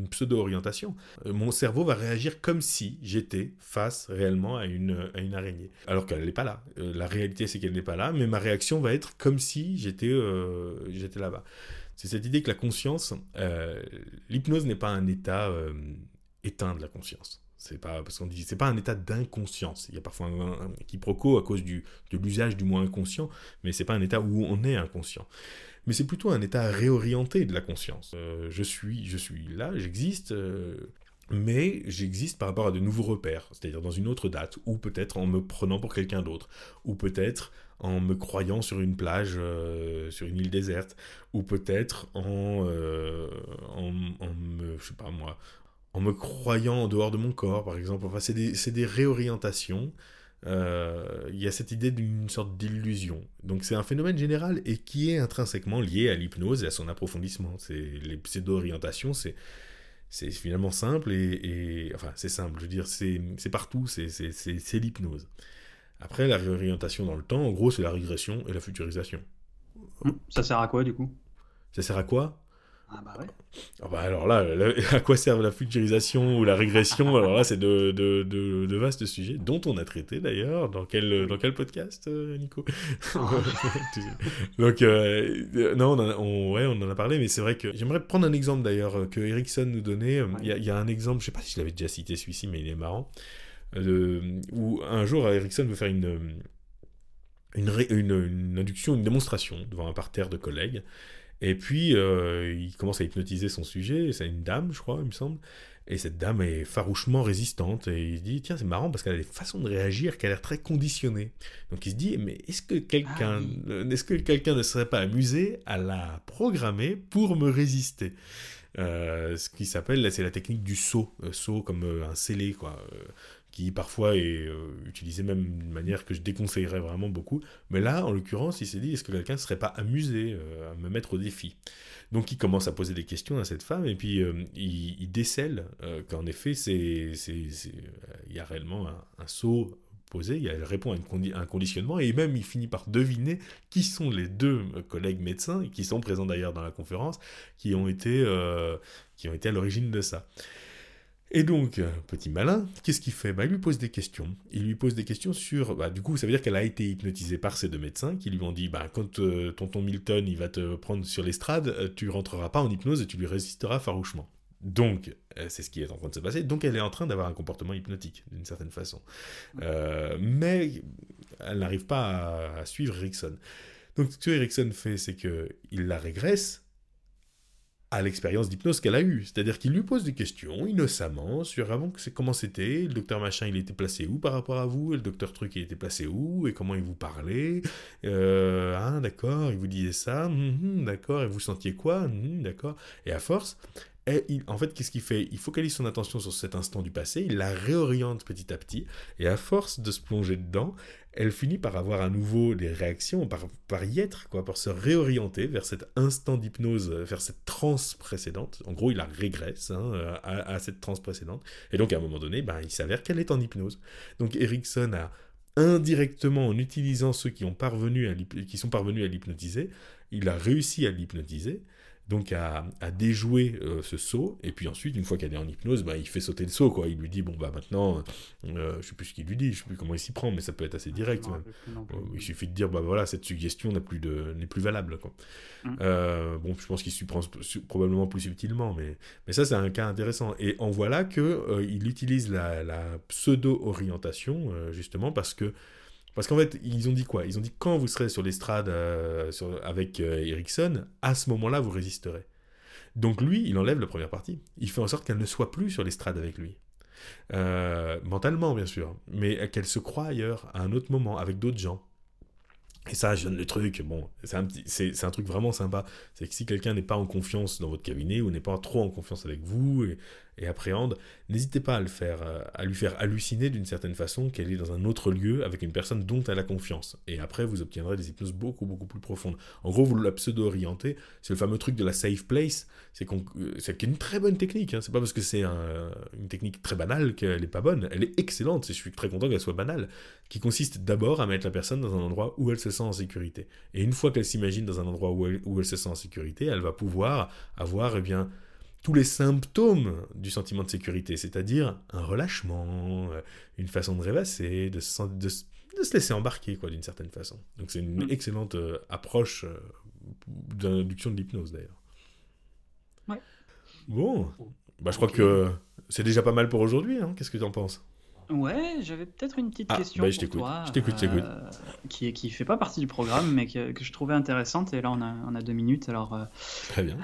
pseudo-orientation. Euh, mon cerveau va réagir comme si j'étais face réellement à une, à une araignée. Alors qu'elle n'est pas là. Euh, la réalité, c'est qu'elle n'est pas là, mais ma réaction va être comme si j'étais euh, là-bas. C'est cette idée que la conscience, l'hypnose n'est pas un état éteint de la conscience. C'est pas parce qu'on dit c'est pas un état d'inconscience. Il y a parfois un, un, quiproquo à cause du, de l'usage du mot inconscient, mais c'est pas un état où on est inconscient. Mais c'est plutôt un état réorienté de la conscience. Euh, je suis, je suis là, j'existe, euh, mais j'existe par rapport à de nouveaux repères, c'est-à-dire dans une autre date, ou peut-être en me prenant pour quelqu'un d'autre, ou peut-être en me croyant sur une plage, euh, sur une île déserte, ou peut-être en, me, je sais pas moi, en me croyant en dehors de mon corps, par exemple. Enfin, c'est des, réorientations. Euh, il y a cette idée d'une sorte d'illusion. Donc c'est un phénomène général et qui est intrinsèquement lié à l'hypnose et à son approfondissement. C'est les pseudo-orientations, c'est c'est finalement simple et, et enfin c'est simple. Je veux dire, c'est partout. C'est l'hypnose. Après, la réorientation dans le temps, en gros, c'est la régression et la futurisation. Ça sert à quoi du coup? Ça sert à quoi? Ah bah ouais. Ah bah alors là, à quoi servent la futurisation ou la régression? Alors là, c'est de, de, de, de, vastes sujets, dont on a traité d'ailleurs. Dans quel, dans quel podcast, euh, Nico? Donc, euh, non, on en, a, on, ouais, on en a parlé, mais c'est vrai que j'aimerais prendre un exemple d'ailleurs euh, que Ericsson nous donnait. Il y, y, a un exemple, je sais pas si je l'avais déjà cité celui-ci, mais il est marrant. où un jour, Ericsson veut faire une une, une, induction, une démonstration devant un parterre de collègues. Et puis, euh, il commence à hypnotiser son sujet, c'est une dame, je crois, il me semble. Et cette dame est farouchement résistante. Et il se dit, tiens, c'est marrant parce qu'elle a des façons de réagir qui a l'air très conditionnées. Donc il se dit, mais est-ce que quelqu'un ah est-ce que quelqu'un ne serait pas amusé à la programmer pour me résister? Euh, Ce qui s'appelle, c'est la technique du saut. Euh, saut comme un scellé, quoi qui parfois est euh, utilisé même d'une manière que je déconseillerais vraiment beaucoup. Mais là, en l'occurrence, il s'est dit, est-ce que quelqu'un ne serait pas amusé euh, à me mettre au défi? Donc il commence à poser des questions à cette femme, et puis euh, il, décèle qu'en effet, il y a réellement un, saut posé, elle répond à, un conditionnement, et même il finit par deviner qui sont les deux collègues médecins, qui sont présents d'ailleurs dans la conférence, qui ont été, qui ont été à l'origine de ça. Et donc, euh, petit malin, qu'est-ce qu'il fait? Bah, Il lui pose des questions. Il lui pose des questions sur... Bah, du coup, ça veut dire qu'elle a été hypnotisée par ces deux médecins qui lui ont dit, bah, quand euh, tonton Milton il va te prendre sur l'estrade, euh, tu rentreras pas en hypnose et tu lui résisteras farouchement. Donc, c'est ce qui est en train de se passer. Donc, elle est en train d'avoir un comportement hypnotique, d'une certaine façon. mais elle n'arrive pas à, suivre Erickson. Donc, ce que Erickson fait, c'est qu'il la régresse à l'expérience d'hypnose qu'elle a eue. C'est-à-dire qu'il lui pose des questions innocemment sur avant que c'est comment c'était, le docteur machin il était placé où par rapport à vous, et le docteur truc il était placé où, et comment il vous parlait. Euh, ah d'accord, il vous disait ça, hum, hum, d'accord, et vous sentiez quoi, hum, d'accord. Et à force, et en fait, qu'est-ce qu'il fait? Il focalise son attention sur cet instant du passé, il la réoriente petit à petit, et à force de se plonger dedans, elle finit par avoir à nouveau des réactions, par, y être, quoi, par se réorienter vers cet instant d'hypnose, vers cette transe précédente. En gros, il la régresse hein, à, cette transe précédente. Et donc, à un moment donné, ben, il s'avère qu'elle est en hypnose. Donc, Erickson a indirectement, en utilisant ceux qui, ont parvenu qui sont parvenus à l'hypnotiser, il a réussi à l'hypnotiser donc à, déjouer euh, ce saut, et puis ensuite, une fois qu'elle est en hypnose, bah, il fait sauter le saut, quoi. Il lui dit, bon, bah maintenant, euh, je sais plus ce qu'il lui dit, je sais plus comment il s'y prend, mais ça peut être assez direct. Euh, il suffit de dire, bah voilà, cette suggestion n'est plus, de, plus valable, quoi. Mm. bon, je pense qu'il s'y prend probablement plus subtilement, mais, mais ça, c'est un cas intéressant. Et en voilà que il utilise la, la pseudo-orientation, justement, parce que parce qu'en fait, ils ont dit quoi? Ils ont dit quand vous serez sur l'estrade euh, avec euh, Ericsson, à ce moment-là, vous résisterez. Donc lui, il enlève la première partie. Il fait en sorte qu'elle ne soit plus sur l'estrade avec lui. Euh, mentalement, bien sûr, mais qu'elle se croit ailleurs, à un autre moment, avec d'autres gens. Et ça, je donne le truc, bon, c'est un, un truc vraiment sympa. C'est que si quelqu'un n'est pas en confiance dans votre cabinet ou n'est pas trop en confiance avec vous, et, et appréhende, n'hésitez pas à le faire, euh, à lui faire halluciner d'une certaine façon qu'elle est dans un autre lieu avec une personne dont elle a confiance. Et après, vous obtiendrez des hypnoses beaucoup, beaucoup plus profondes. En gros, vous la pseudo-orientez. C'est le fameux truc de la safe place. C'est qu'on, euh, une très bonne technique. Hein. C'est pas parce que c'est une technique très banale qu'elle est pas bonne. Elle est excellente. Je suis très content qu'elle soit banale. Qui consiste d'abord à mettre la personne dans un endroit où elle se sent en sécurité. Et une fois qu'elle s'imagine dans un endroit où elle, où elle se sent en sécurité, elle va pouvoir avoir, eh bien, tous les symptômes du sentiment de sécurité, c'est-à-dire un relâchement, euh, une façon de rêvasser, de se, de, se laisser embarquer, quoi, d'une certaine façon. Donc c'est une mm. excellente euh, approche euh, d'induction de l'hypnose, d'ailleurs. Ouais. Bon, bah, je crois que c'est déjà pas mal pour aujourd'hui. Hein. Qu'est-ce que tu en penses? Ouais, j'avais peut-être une petite ah, question bah, je pour toi. Je t'écoute, je t'écoute. qui, qui fait pas partie du programme, mais que, que, je trouvais intéressante. Et là, on a, on a deux minutes. Alors, Très bien.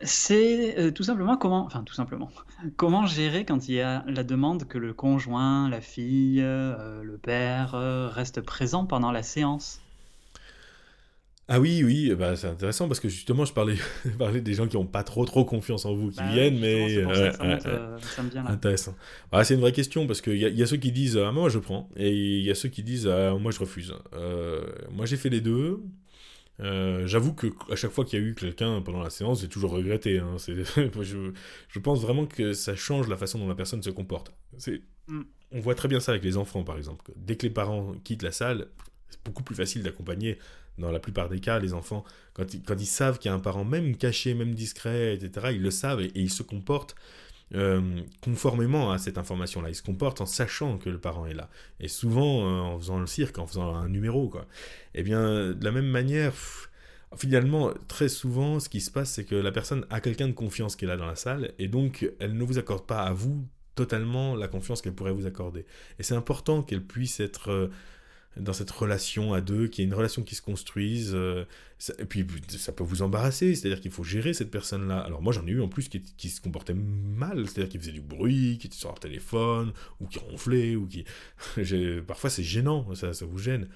C'est euh, tout simplement comment, enfin tout simplement, comment gérer quand il y a la demande que le conjoint, la fille, euh, le père euh, reste présent pendant la séance. Ah oui, oui, ben, c'est intéressant parce que justement, je parlais, parlais des gens qui n'ont pas trop trop confiance en vous, qui bah viennent, mais ça, me vient là. Intéressant. C'est une vraie question parce qu'il y, y, a ceux qui disent ah, moi je prends et il y a ceux qui disent ah, moi je refuse. moi j'ai fait les deux. Euh, j'avoue que à chaque fois qu'il y a eu quelqu'un pendant la séance, j'ai toujours regretté. Hein. je, je, pense vraiment que ça change la façon dont la personne se comporte. Mm. on voit très bien ça avec les enfants, par exemple. Dès que les parents quittent la salle, c'est beaucoup plus facile d'accompagner, dans la plupart des cas, les enfants. Quand ils, quand ils savent qu'il y a un parent, même caché, même discret, etc., ils le savent et, ils se comportent euh, conformément à cette information-là. Ils se comportent en sachant que le parent est là. Et souvent, euh, en faisant le cirque, en faisant un numéro, quoi. Eh bien, de la même manière... finalement, très souvent, ce qui se passe, c'est que la personne a quelqu'un de confiance qui est là dans la salle, et donc elle ne vous accorde pas à vous totalement la confiance qu'elle pourrait vous accorder. Et c'est important qu'elle puisse être euh, dans cette relation à deux, qu'il y ait une relation qui se construise. Euh, et puis ça peut vous embarrasser, c'est-à-dire qu'il faut gérer cette personne-là. Alors moi j'en ai eu en plus qui, se comportait mal, c'est-à-dire qui faisait du bruit, qui était sur leur téléphone, ou qui ronflait, ou qui... Parfois c'est gênant, ça, ça vous gêne.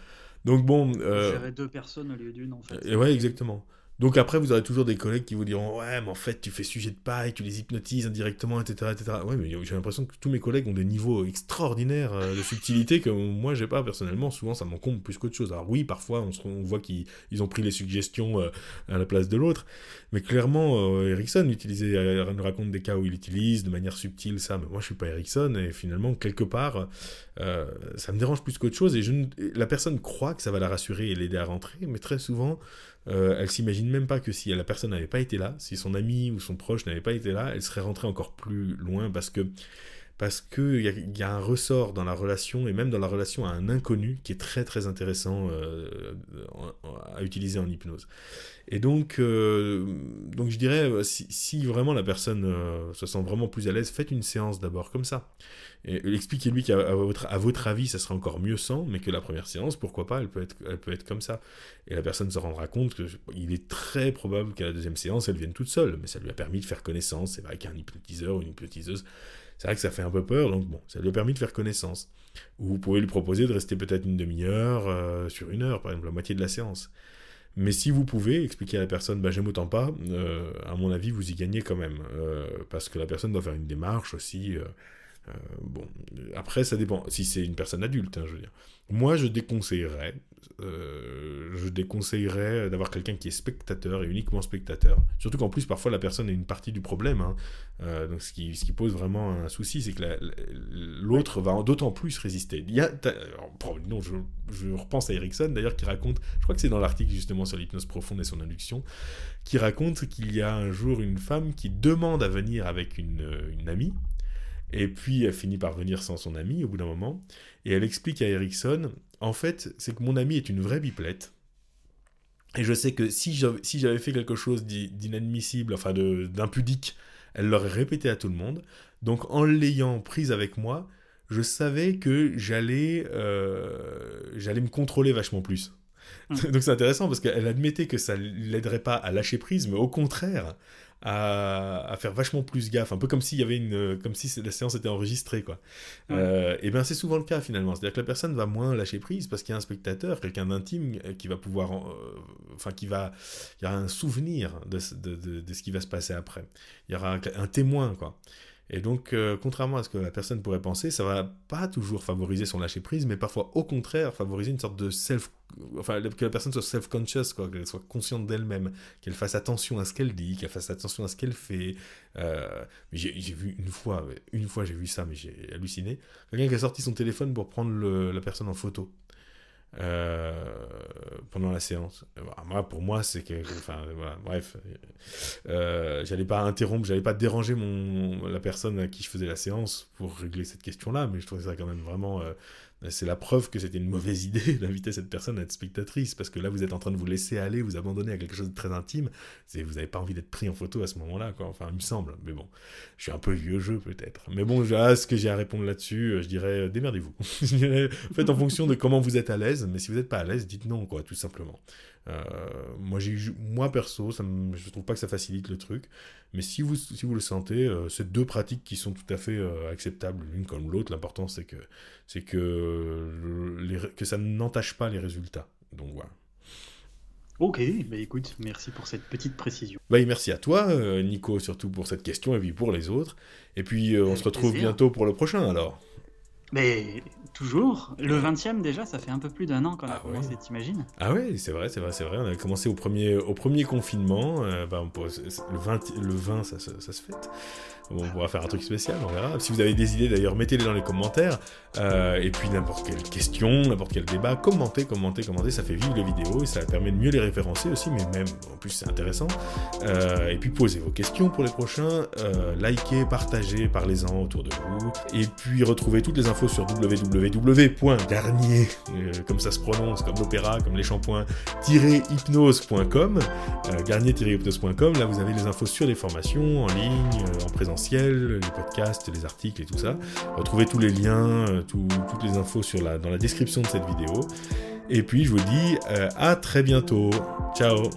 Donc bon... Euh... Gérer deux personnes au lieu d'une en fait. Et ouais, exactement. Donc après, vous aurez toujours des collègues qui vous diront Ouais, mais en fait, tu fais sujet de paille, tu les hypnotises indirectement, etc. etc. Ouais, mais j'ai l'impression que tous mes collègues ont des niveaux extraordinaires euh, de subtilité que moi, j'ai pas personnellement. Souvent, ça m'encombre plus qu'autre chose. Alors, oui, parfois, on, on voit qu'ils ont pris les suggestions euh, à la place de l'autre. Mais clairement, euh, Ericsson utilisait, nous raconte des cas où il utilise de manière subtile ça. Mais moi, je suis pas Ericsson. Et finalement, quelque part, ça me dérange plus qu'autre chose. Et je la personne croit que ça va la rassurer et l'aider à rentrer. Mais très souvent, euh, elle s'imagine même pas que si la personne n'avait pas été là, si son ami ou son proche n'avait pas été là, elle serait rentrée encore plus loin parce que parce qu'il y, y, a un ressort dans la relation et même dans la relation à un inconnu qui est très très intéressant euh, à utiliser en hypnose. Et donc, euh, donc je dirais, si, si, vraiment la personne se sent vraiment plus à l'aise, faites une séance d'abord comme ça. Expliquez-lui qu'à votre, à votre avis, ça sera encore mieux sans, mais que la première séance, pourquoi pas, elle peut être, elle peut être comme ça. Et la personne se rendra compte qu'il est très probable qu'à la deuxième séance, elle vienne toute seule, mais ça lui a permis de faire connaissance. Vrai qu'un hypnotiseur ou une hypnotiseuse, c'est vrai que ça fait un peu peur, donc bon, ça lui a permis de faire connaissance. Ou vous pouvez lui proposer de rester peut-être une demi-heure euh, sur une heure, par exemple, la moitié de la séance. Mais si vous pouvez expliquer à la personne, bah, j'aime autant pas, euh, à mon avis, vous y gagnez quand même. Euh, parce que la personne doit faire une démarche aussi. Euh, bon, après, ça dépend. Si c'est une personne adulte, hein, je veux dire. Moi, je déconseillerais, euh, je déconseillerais d'avoir quelqu'un qui est spectateur et uniquement spectateur. Surtout qu'en plus, parfois, la personne est une partie du problème. Hein. Euh, donc, ce qui, pose vraiment un souci, c'est que l'autre va d'autant plus résister. Non, je, repense à Erickson, d'ailleurs, qui raconte, je crois que c'est dans l'article justement sur l'hypnose profonde et son induction, qui raconte qu'il y a un jour une femme qui demande à venir avec une amie, et puis elle finit par venir sans son ami au bout d'un moment. Et elle explique à Erickson, en fait, c'est que mon ami est une vraie biplette. Et je sais que si j'avais fait quelque chose d'inadmissible, enfin d'impudique, elle l'aurait répété à tout le monde. Donc en l'ayant prise avec moi, je savais que j'allais euh, j'allais me contrôler vachement plus. Mmh. Donc c'est intéressant parce qu'elle admettait que ça l'aiderait pas à lâcher prise, mais au contraire, à, faire vachement plus gaffe, un peu comme s'il y avait une, comme si la séance était enregistrée, quoi. Euh, et bien c'est souvent le cas finalement, c'est-à-dire que la personne va moins lâcher prise parce qu'il y a un spectateur, quelqu'un d'intime euh, qui va pouvoir, euh, enfin qui va, il y aura un souvenir de, de, de, de, ce qui va se passer après. Il y aura un, un témoin, quoi. Et donc, euh, contrairement à ce que la personne pourrait penser, ça va pas toujours favoriser son lâcher prise, mais parfois au contraire favoriser une sorte de self, enfin que la personne soit self-conscious, quoi, qu'elle soit consciente d'elle-même, qu'elle fasse attention à ce qu'elle dit, qu'elle fasse attention à ce qu'elle fait. Euh, j'ai vu une fois, une fois j'ai vu ça, mais j'ai halluciné. Quelqu'un qui a sorti son téléphone pour prendre la personne en photo. Euh, pendant la séance. Bah, moi, pour moi, c'est que, bref, euh, j'allais pas interrompre, j'allais pas déranger mon, la personne à qui je faisais la séance pour régler cette question-là, mais je trouvais ça quand même vraiment euh, c'est la preuve que c'était une mauvaise idée d'inviter cette personne à être spectatrice, parce que là, vous êtes en train de vous laisser aller, vous abandonner à quelque chose de très intime, vous n'avez pas envie d'être pris en photo à ce moment-là, quoi. Enfin, il me semble, mais bon, je suis un peu vieux jeu peut-être. Mais bon, ce que j'ai à répondre là-dessus, euh, je dirais, euh, démerdez-vous. faites en fonction de comment vous êtes à l'aise, mais si vous n'êtes pas à l'aise, dites non, quoi, tout simplement. Euh, moi, j'ai, moi perso, ça me, trouve pas que ça facilite le truc. Mais si vous, si vous le sentez, euh, c'est deux pratiques qui sont tout à fait euh, acceptables l'une comme l'autre. L'important, c'est que, c'est que, que ça n'entache pas les résultats. Donc voilà. Ok, bah écoute, merci pour cette petite précision. Bah, merci à toi, Nico, surtout pour cette question et puis pour les autres. Et puis, on se retrouve bientôt pour le prochain alors. Mais toujours. Le 20e déjà, ça fait un peu plus d'un an qu'on a Ah ouais. commencé, t'imagines? Ah ouais, c'est vrai, c'est vrai, c'est vrai. On a commencé au premier, au premier confinement. euh, bah, on le 20, le 20 ça, se- ça se fête. Bon, on pourra faire un truc spécial, on verra. Si vous avez des idées, d'ailleurs, mettez-les dans les commentaires. Euh, et puis n'importe quelle question, n'importe quel débat, commentez, commentez, commentez. Ça fait vivre les vidéos et ça permet de mieux les référencer aussi. Mais même, en plus, c'est intéressant. Euh, et puis posez vos questions pour les prochains. Likez, partagez, parlez-en autour de vous. Et puis retrouvez toutes les infos sur www.garnier, euh, comme ça se prononce, comme l'opéra, comme les shampoings, hypnose.com, euh, garnier-hypnose.com. Là, vous avez les infos sur les formations en ligne, euh, en présentiel, les podcasts, les articles et tout ça. Retrouvez tous les liens, euh, tout- toutes les infos sur la, dans la description de cette vidéo. Et puis, je vous dis euh, à très bientôt. Ciao